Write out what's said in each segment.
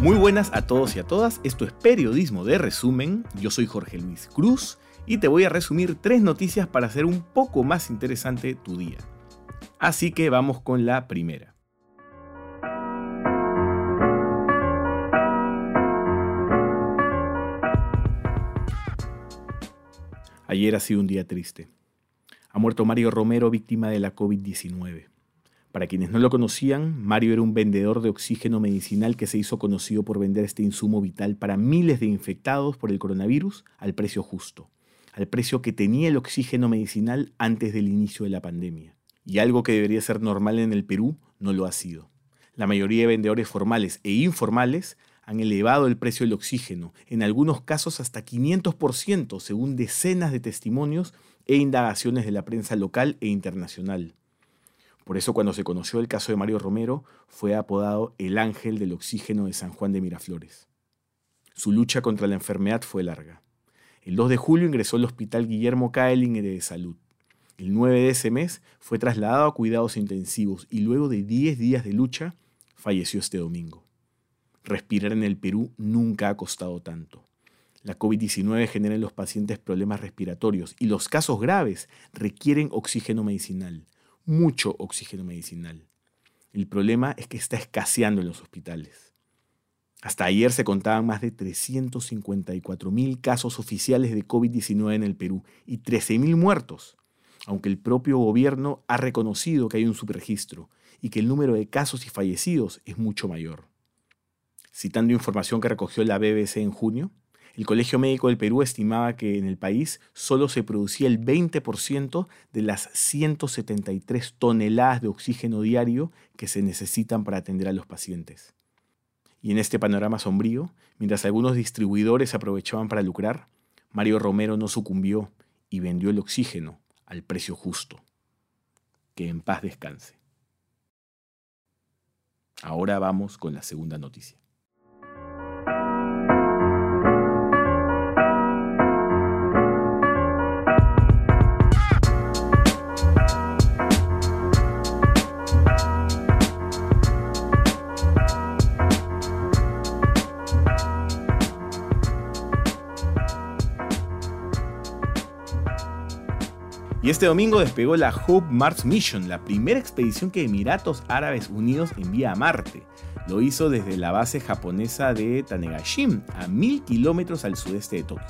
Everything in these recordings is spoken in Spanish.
Muy buenas a todos y a todas, esto es Periodismo de Resumen, yo soy Jorge Luis Cruz y te voy a resumir tres noticias para hacer un poco más interesante tu día. Así que vamos con la primera. Ayer ha sido un día triste. Ha muerto Mario Romero víctima de la COVID-19. Para quienes no lo conocían, Mario era un vendedor de oxígeno medicinal que se hizo conocido por vender este insumo vital para miles de infectados por el coronavirus al precio justo, al precio que tenía el oxígeno medicinal antes del inicio de la pandemia. Y algo que debería ser normal en el Perú no lo ha sido. La mayoría de vendedores formales e informales han elevado el precio del oxígeno, en algunos casos hasta 500%, según decenas de testimonios e indagaciones de la prensa local e internacional. Por eso cuando se conoció el caso de Mario Romero, fue apodado el ángel del oxígeno de San Juan de Miraflores. Su lucha contra la enfermedad fue larga. El 2 de julio ingresó al hospital Guillermo Kaeling de Salud. El 9 de ese mes fue trasladado a cuidados intensivos y luego de 10 días de lucha falleció este domingo. Respirar en el Perú nunca ha costado tanto. La COVID-19 genera en los pacientes problemas respiratorios y los casos graves requieren oxígeno medicinal mucho oxígeno medicinal. El problema es que está escaseando en los hospitales. Hasta ayer se contaban más de 354.000 casos oficiales de COVID-19 en el Perú y 13.000 muertos, aunque el propio gobierno ha reconocido que hay un subregistro y que el número de casos y fallecidos es mucho mayor. Citando información que recogió la BBC en junio, el Colegio Médico del Perú estimaba que en el país solo se producía el 20% de las 173 toneladas de oxígeno diario que se necesitan para atender a los pacientes. Y en este panorama sombrío, mientras algunos distribuidores aprovechaban para lucrar, Mario Romero no sucumbió y vendió el oxígeno al precio justo. Que en paz descanse. Ahora vamos con la segunda noticia. Y este domingo despegó la Hope Mars Mission, la primera expedición que Emiratos Árabes Unidos envía a Marte. Lo hizo desde la base japonesa de Tanegashim, a mil kilómetros al sudeste de Tokio.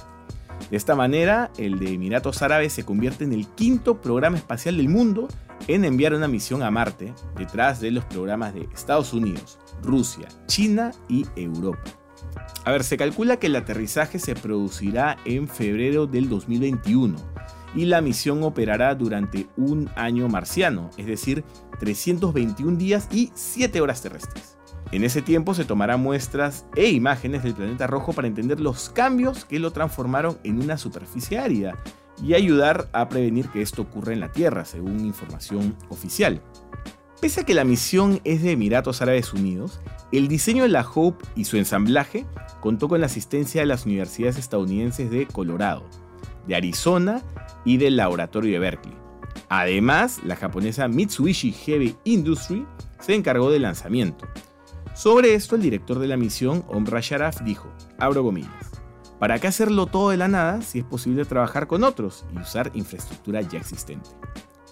De esta manera, el de Emiratos Árabes se convierte en el quinto programa espacial del mundo en enviar una misión a Marte, detrás de los programas de Estados Unidos, Rusia, China y Europa. A ver, se calcula que el aterrizaje se producirá en febrero del 2021 y la misión operará durante un año marciano, es decir, 321 días y 7 horas terrestres. En ese tiempo se tomarán muestras e imágenes del planeta rojo para entender los cambios que lo transformaron en una superficie árida y ayudar a prevenir que esto ocurra en la Tierra, según información oficial. Pese a que la misión es de Emiratos Árabes Unidos, el diseño de la Hope y su ensamblaje contó con la asistencia de las universidades estadounidenses de Colorado, de Arizona y del laboratorio de Berkeley. Además, la japonesa Mitsubishi Heavy Industry se encargó del lanzamiento. Sobre esto, el director de la misión, Omra Sharaf, dijo, abro comillas, ¿para qué hacerlo todo de la nada si es posible trabajar con otros y usar infraestructura ya existente?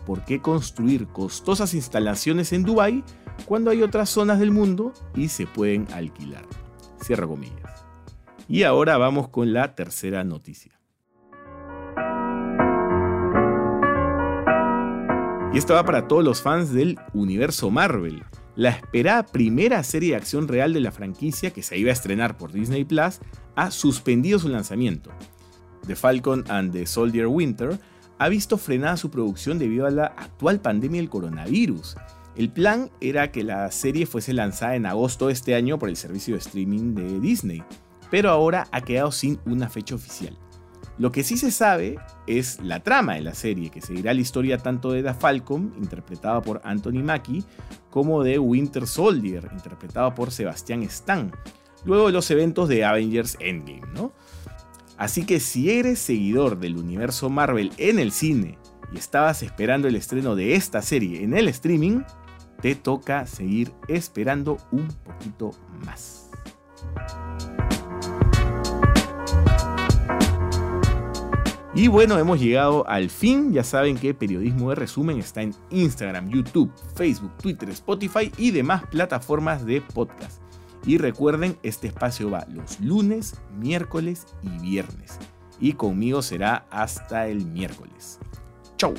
¿Por qué construir costosas instalaciones en Dubái cuando hay otras zonas del mundo y se pueden alquilar? Cierro comillas. Y ahora vamos con la tercera noticia. Y esto va para todos los fans del universo Marvel. La esperada primera serie de acción real de la franquicia que se iba a estrenar por Disney Plus ha suspendido su lanzamiento. The Falcon and the Soldier Winter ha visto frenada su producción debido a la actual pandemia del coronavirus. El plan era que la serie fuese lanzada en agosto de este año por el servicio de streaming de Disney, pero ahora ha quedado sin una fecha oficial. Lo que sí se sabe es la trama de la serie, que seguirá la historia tanto de The Falcon, interpretada por Anthony Mackie, como de Winter Soldier, interpretado por Sebastian Stan, luego de los eventos de Avengers Endgame, ¿no? Así que si eres seguidor del universo Marvel en el cine y estabas esperando el estreno de esta serie en el streaming, te toca seguir esperando un poquito más. Y bueno, hemos llegado al fin. Ya saben que Periodismo de Resumen está en Instagram, YouTube, Facebook, Twitter, Spotify y demás plataformas de podcast. Y recuerden, este espacio va los lunes, miércoles y viernes. Y conmigo será hasta el miércoles. Chau.